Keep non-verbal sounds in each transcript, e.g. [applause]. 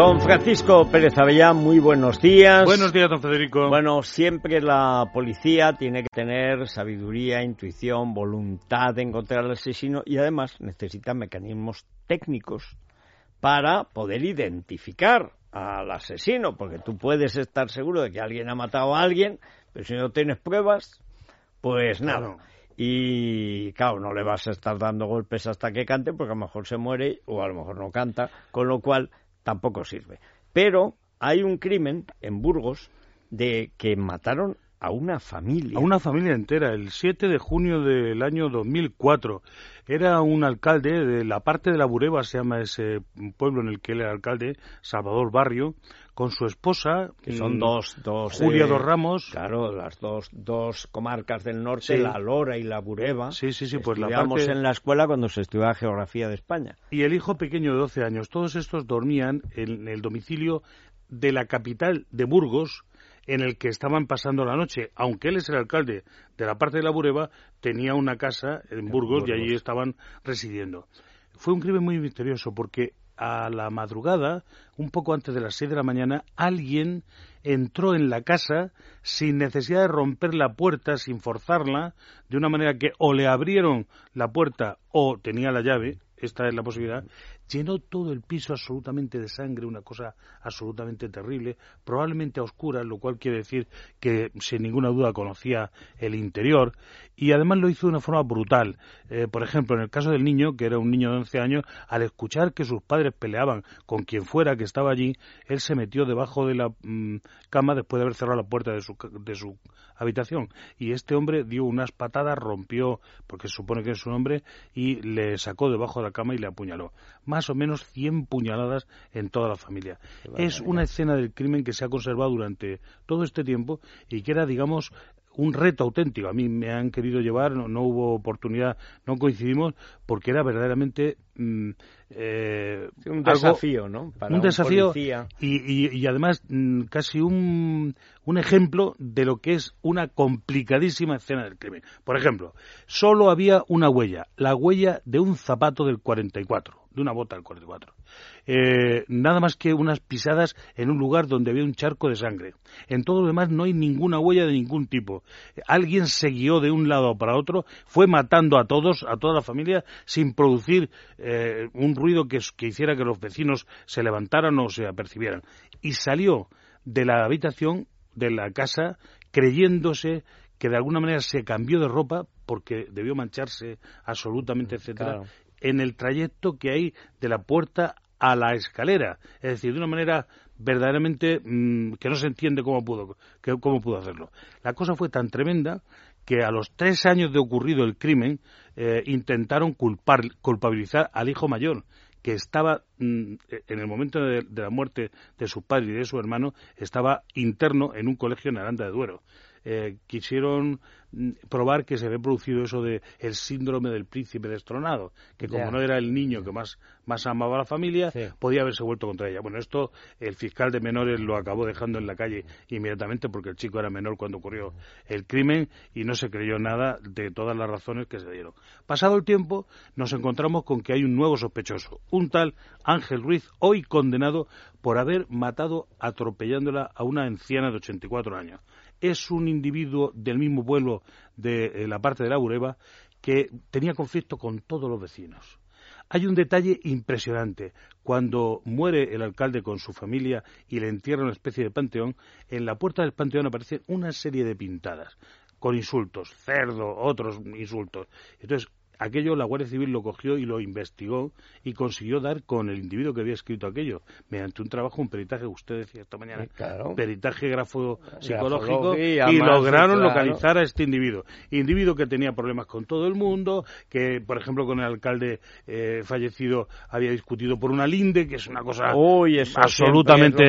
Don Francisco Pérez Avellán, muy buenos días. Buenos días, don Federico. Bueno, siempre la policía tiene que tener sabiduría, intuición, voluntad de encontrar al asesino y además necesita mecanismos técnicos para poder identificar al asesino, porque tú puedes estar seguro de que alguien ha matado a alguien, pero si no tienes pruebas, pues nada. Y claro, no le vas a estar dando golpes hasta que cante, porque a lo mejor se muere o a lo mejor no canta, con lo cual tampoco sirve. Pero hay un crimen en Burgos de que mataron a una familia. A una familia entera, el 7 de junio del año 2004. Era un alcalde de la parte de la Bureba, se llama ese pueblo en el que él era alcalde, Salvador Barrio, con su esposa. Que son mm, dos, dos. Julia eh, Dos Ramos. Claro, las dos, dos comarcas del norte, la Lora y la Bureba. Sí, sí, sí, pues la parte... en la escuela cuando se estudiaba geografía de España. Y el hijo pequeño de 12 años. Todos estos dormían en el domicilio de la capital de Burgos, en el que estaban pasando la noche. Aunque él es el alcalde de la parte de la Bureba, tenía una casa en Burgos, y allí estaban residiendo. Fue un crimen muy misterioso porque a la madrugada, un poco antes de las seis de la mañana, alguien entró en la casa sin necesidad de romper la puerta, sin forzarla, de una manera que o le abrieron la puerta o tenía la llave, esta es la posibilidad, llenó todo el piso absolutamente de sangre, una cosa absolutamente terrible, probablemente a oscuras, lo cual quiere decir que sin ninguna duda conocía el interior, y además lo hizo de una forma brutal. Eh, por ejemplo, en el caso del niño, que era un niño de 11 años, al escuchar que sus padres peleaban con quien fuera que estaba allí, él se metió debajo de la mm, cama después de haber cerrado la puerta de su, de su habitación. Y este hombre dio unas patadas, rompió, porque se supone que es su hombre, y le sacó debajo de la cama y le apuñaló. Más o menos 100 puñaladas en toda la familia. Es una escena del crimen que se ha conservado durante todo este tiempo y que era, digamos, un reto auténtico. A mí me han querido llevar, no, hubo oportunidad, no coincidimos, porque era verdaderamente mm, eh, un desafío, ¿no? un desafío y, además mm, casi un, un ejemplo de lo que es una complicadísima escena del crimen. Por ejemplo, solo había una huella, la huella de un zapato del 44 de una bota del 44. Eh, nada más que unas pisadas en un lugar donde había un charco de sangre. En todo lo demás no hay ninguna huella de ningún tipo. Alguien se guió de un lado para otro, fue matando a todos, a toda la familia, sin producir eh, un ruido que, que hiciera que los vecinos se levantaran o se apercibieran. Y salió de la habitación de la casa creyéndose que de alguna manera se cambió de ropa porque debió mancharse absolutamente, etcétera, en el trayecto que hay de la puerta a la escalera, es decir, de una manera verdaderamente mm, que no se entiende cómo pudo, cómo pudo hacerlo. La cosa fue tan tremenda que a los tres años de ocurrido el crimen eh, intentaron culpar, culpabilizar al hijo mayor, que estaba mm, en el momento de, la muerte de su padre y de su hermano, estaba interno en un colegio en Aranda de Duero. Eh, quisieron mm, probar que se había producido eso de el síndrome del príncipe destronado, que como no era el niño que más, más amaba a la familia, podía haberse vuelto contra ella. Bueno, esto el fiscal de menores lo acabó dejando en la calle inmediatamente porque el chico era menor cuando ocurrió el crimen y no se creyó nada de todas las razones que se dieron. Pasado el tiempo, nos encontramos con que hay un nuevo sospechoso, un tal Ángel Ruiz, hoy condenado por haber matado atropellándola a una anciana de 84 años es un individuo del mismo pueblo de eh, la parte de la Bureba que tenía conflicto con todos los vecinos. Hay un detalle impresionante. Cuando muere el alcalde con su familia y le entierra una especie de panteón, en la puerta del panteón aparecen una serie de pintadas con insultos, cerdo, otros insultos. Entonces, Aquello la Guardia Civil lo cogió y lo investigó y consiguió dar con el individuo que había escrito aquello, mediante un trabajo, un peritaje, usted decía esta mañana, peritaje grafo psicológico, y lograron localizar a este individuo. Individuo que tenía problemas con todo el mundo, que, por ejemplo, con el alcalde eh, fallecido había discutido por una linde, que es una cosa absolutamente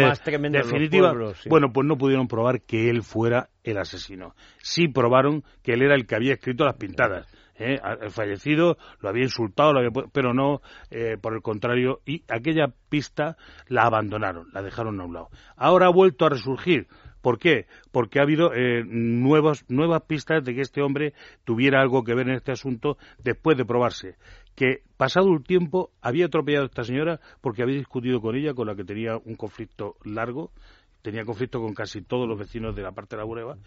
definitiva. Bueno, pues no pudieron probar que él fuera el asesino. Sí probaron que él era el que había escrito las pintadas ¿eh? el fallecido lo había insultado, pero no eh, por el contrario, y aquella pista la abandonaron, la dejaron a un lado. Ahora ha vuelto a resurgir ¿Por qué? Porque ha habido eh, nuevas, nuevas pistas de que este hombre tuviera algo que ver en este asunto después de probarse que pasado un tiempo había atropellado a esta señora porque había discutido con ella, con la que tenía un conflicto largo, tenía conflicto con casi todos los vecinos de la parte de la Bureba,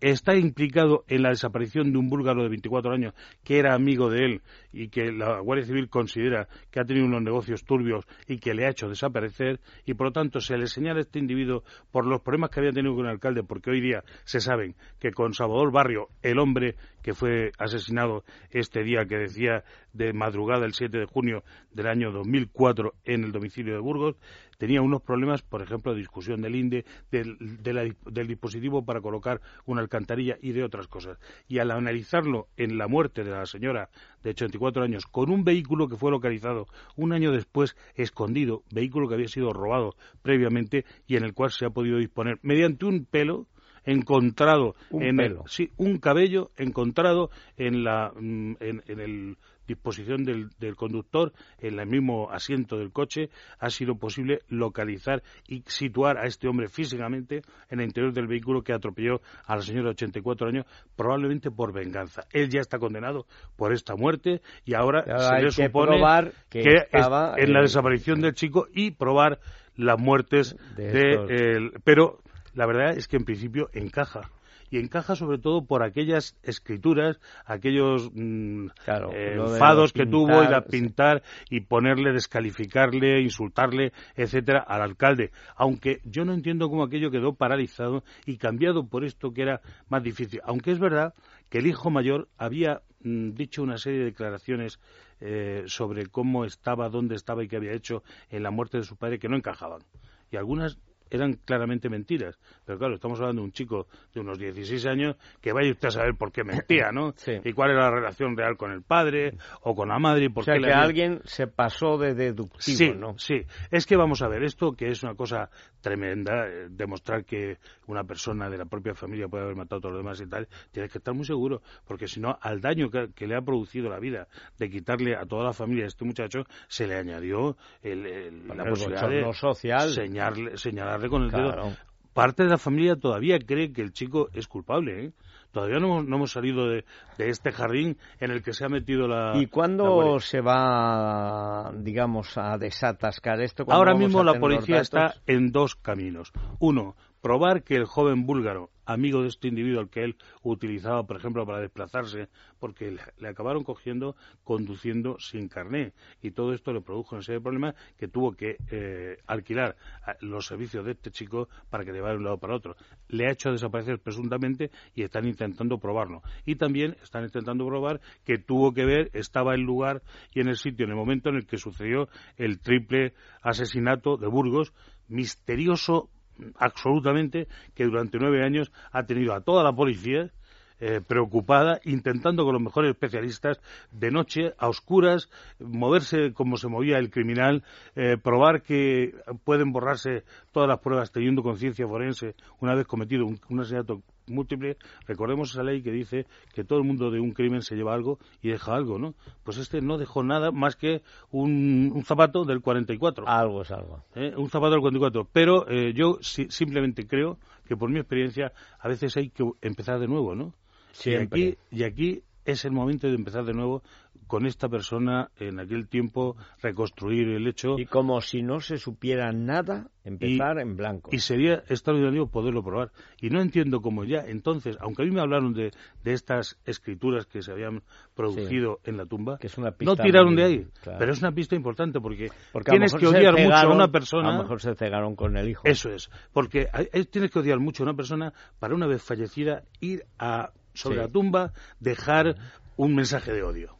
está implicado en la desaparición de un búlgaro de 24 años que era amigo de él y que la Guardia Civil considera que ha tenido unos negocios turbios y que le ha hecho desaparecer y por lo tanto se le señala a este individuo por los problemas que había tenido con el alcalde porque hoy día se saben que con Salvador Barrio, el hombre que fue asesinado este día que decía de madrugada el 7 de junio del año 2004 en el domicilio de Burgos, tenía unos problemas, por ejemplo, de discusión del INDE, del, del dispositivo para colocar una alcantarilla y de otras cosas. Y al analizarlo en la muerte de la señora de 84 años con un vehículo que fue localizado un año después escondido, vehículo que había sido robado previamente y en el cual se ha podido disponer mediante un pelo encontrado en El, sí, un cabello encontrado en la mm, en, en el disposición del, del, conductor en el mismo asiento del coche ha sido posible localizar y situar a este hombre físicamente en el interior del vehículo que atropelló a la señora de 84 años probablemente por venganza. Él ya está condenado por esta muerte y ahora, se le supone que, que estaba, en la desaparición del chico y probar las muertes de, de el, pero la verdad es que en principio encaja y encaja sobre todo por aquellas escrituras, aquellos mmm, claro, eh, enfados que pintar, tuvo y de pintar sí. y ponerle, descalificarle, insultarle, etcétera, al alcalde. Aunque yo no entiendo cómo aquello quedó paralizado y cambiado por esto que era más difícil. Aunque es verdad que el hijo mayor había mmm, dicho una serie de declaraciones eh, sobre cómo estaba, dónde estaba y qué había hecho en la muerte de su padre que no encajaban. Y algunas eran claramente mentiras. Pero claro, estamos hablando de un chico de unos 16 años que vaya usted a saber por qué mentía, ¿no? [coughs] Sí. Y cuál era la relación real con el padre o con la madre. Y por o sea, qué que había... alguien se pasó de deductivo, sí, ¿no? Sí, es que vamos a ver, esto que es una cosa tremenda, eh, demostrar que una persona de la propia familia puede haber matado a todos los demás y tal, tienes que estar muy seguro, porque si no, al daño que, que, le ha producido la vida de quitarle a toda la familia a este muchacho, se le añadió el, el, la el posibilidad de social. señalarle, señalarle con el claro. dedo parte de la familia todavía cree que el chico es culpable. ¿eh? Todavía no, no, hemos salido de, de, este jardín en el que se ha metido la. ¿Y cuándo se va, digamos, a desatascar esto? Ahora mismo la policía está en dos caminos. Uno, probar que el joven búlgaro, amigo de este individuo al que él utilizaba, por ejemplo, para desplazarse, porque le, acabaron cogiendo conduciendo sin carné. Y todo esto le produjo una serie de problemas que tuvo que eh, alquilar los servicios de este chico para que llevara de un lado para otro. Le ha hecho desaparecer presuntamente y están intentando probarlo. Y también están intentando probar que tuvo que ver, estaba en lugar y en el sitio, en el momento en el que sucedió el triple asesinato de Burgos, misterioso absolutamente que durante nueve años ha tenido a toda la policía eh, preocupada, intentando con los mejores especialistas de noche, a oscuras, moverse como se movía el criminal, eh, probar que pueden borrarse todas las pruebas teniendo conciencia forense una vez cometido un, un asesinato múltiple. Recordemos esa ley que dice que todo el mundo de un crimen se lleva algo y deja algo, ¿no? Pues este no dejó nada más que un, un zapato del 44. Algo es algo. ¿Eh? Un zapato del 44. Pero eh, yo si, simplemente creo que por mi experiencia a veces hay que empezar de nuevo, ¿no? Siempre. Y aquí, y aquí es el momento de empezar de nuevo con esta persona en aquel tiempo reconstruir el hecho. Y como si no se supiera nada empezar y, en blanco. y sería extraordinario poderlo probar. Y no entiendo cómo ya entonces aunque a mí me hablaron de, de estas escrituras que se habían producido sí. en la tumba que es una pista no tiraron muy, de ahí. claro. pero es una pista importante porque, porque tienes que odiar cegaron, mucho a una persona a lo mejor se cegaron con el hijo. Eso es. Porque hay, tienes que odiar mucho a una persona para una vez fallecida ir a sobre sí. la tumba dejar un mensaje de odio.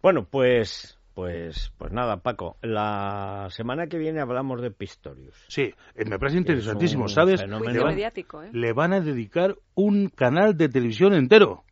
Bueno, pues pues, pues nada, Paco, la semana que viene hablamos de Pistorius. Sí, eh, me parece interesantísimo, ¿sabes? Le van, mediático, ¿eh? le van, a dedicar un canal de televisión entero.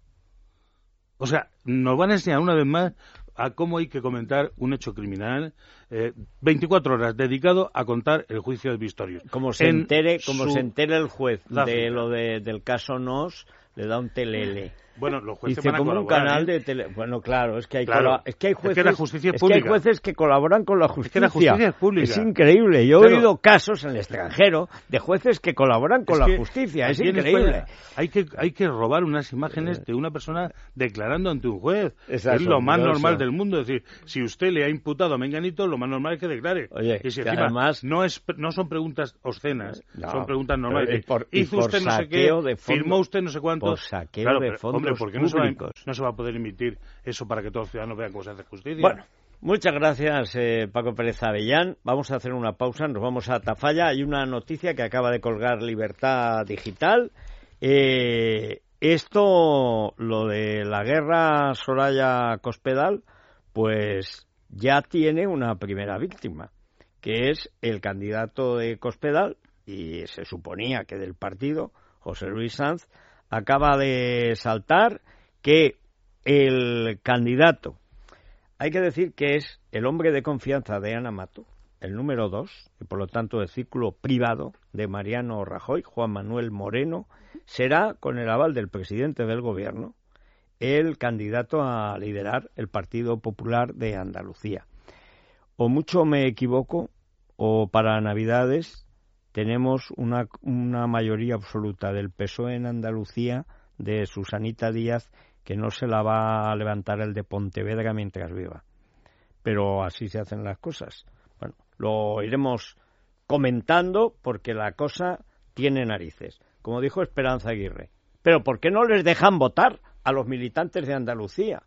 O sea, nos van a enseñar una vez más a cómo hay que comentar un hecho criminal, eh, 24 horas dedicado a contar el juicio de Pistorius. Como se en entere, como su... se entere el juez de lo de, del caso Nos, le da un telele. Bueno, los jueces Dice, van a como un canal ¿eh? de tele... Bueno, claro, es que hay, Claro. cola- es que hay Es que jueces... la justicia es es que hay jueces que colaboran con la Es justicia. que la justicia es pública. Es increíble. Yo he oído casos en el extranjero de jueces que colaboran con Es la justicia. Es increíble. Hay que, hay que robar unas imágenes de una persona declarando ante un juez. Es es lo más normal del mundo. Es decir, si usted le ha imputado a Menganito, lo más normal es que declare. Oye, y si que encima además- no, es, no son preguntas obscenas, No, son preguntas normales. por- Hizo por usted no sé qué, saqueo de fondo- firmó usted no sé cuánto. por saqueo Claro, de pero, fondos Hombre, ¿por qué no se, va, públicos? no se va a poder emitir eso para que todos los ciudadanos vean cómo se hace justicia? Bueno, muchas gracias eh, Paco Pérez Avellán. Vamos a hacer una pausa, nos vamos a Tafalla. Hay una noticia que acaba de colgar Libertad Digital. Eh, esto, lo de la guerra Soraya Cospedal, pues ya tiene una primera víctima, que es el candidato de Cospedal, y se suponía que del partido, José Luis Sanz, acaba de saltar que el candidato, hay que decir que es el hombre de confianza de Ana Mato, el número dos, y por lo tanto el círculo privado de Mariano Rajoy, Juan Manuel Moreno, será, con el aval del presidente del gobierno, el candidato a liderar el Partido Popular de Andalucía. O mucho me equivoco, o para Navidades tenemos una, una mayoría absoluta del PSOE en Andalucía de Susanita Díaz que no se la va a levantar el de Pontevedra mientras viva. Pero así se hacen las cosas. Bueno, lo iremos comentando porque la cosa tiene narices. Como dijo Esperanza Aguirre. Pero ¿por qué no les dejan votar a los militantes de Andalucía?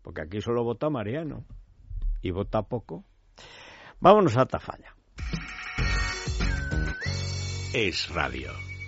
Porque aquí solo vota Mariano. Y vota poco. Vámonos a Tafalla. Es radio.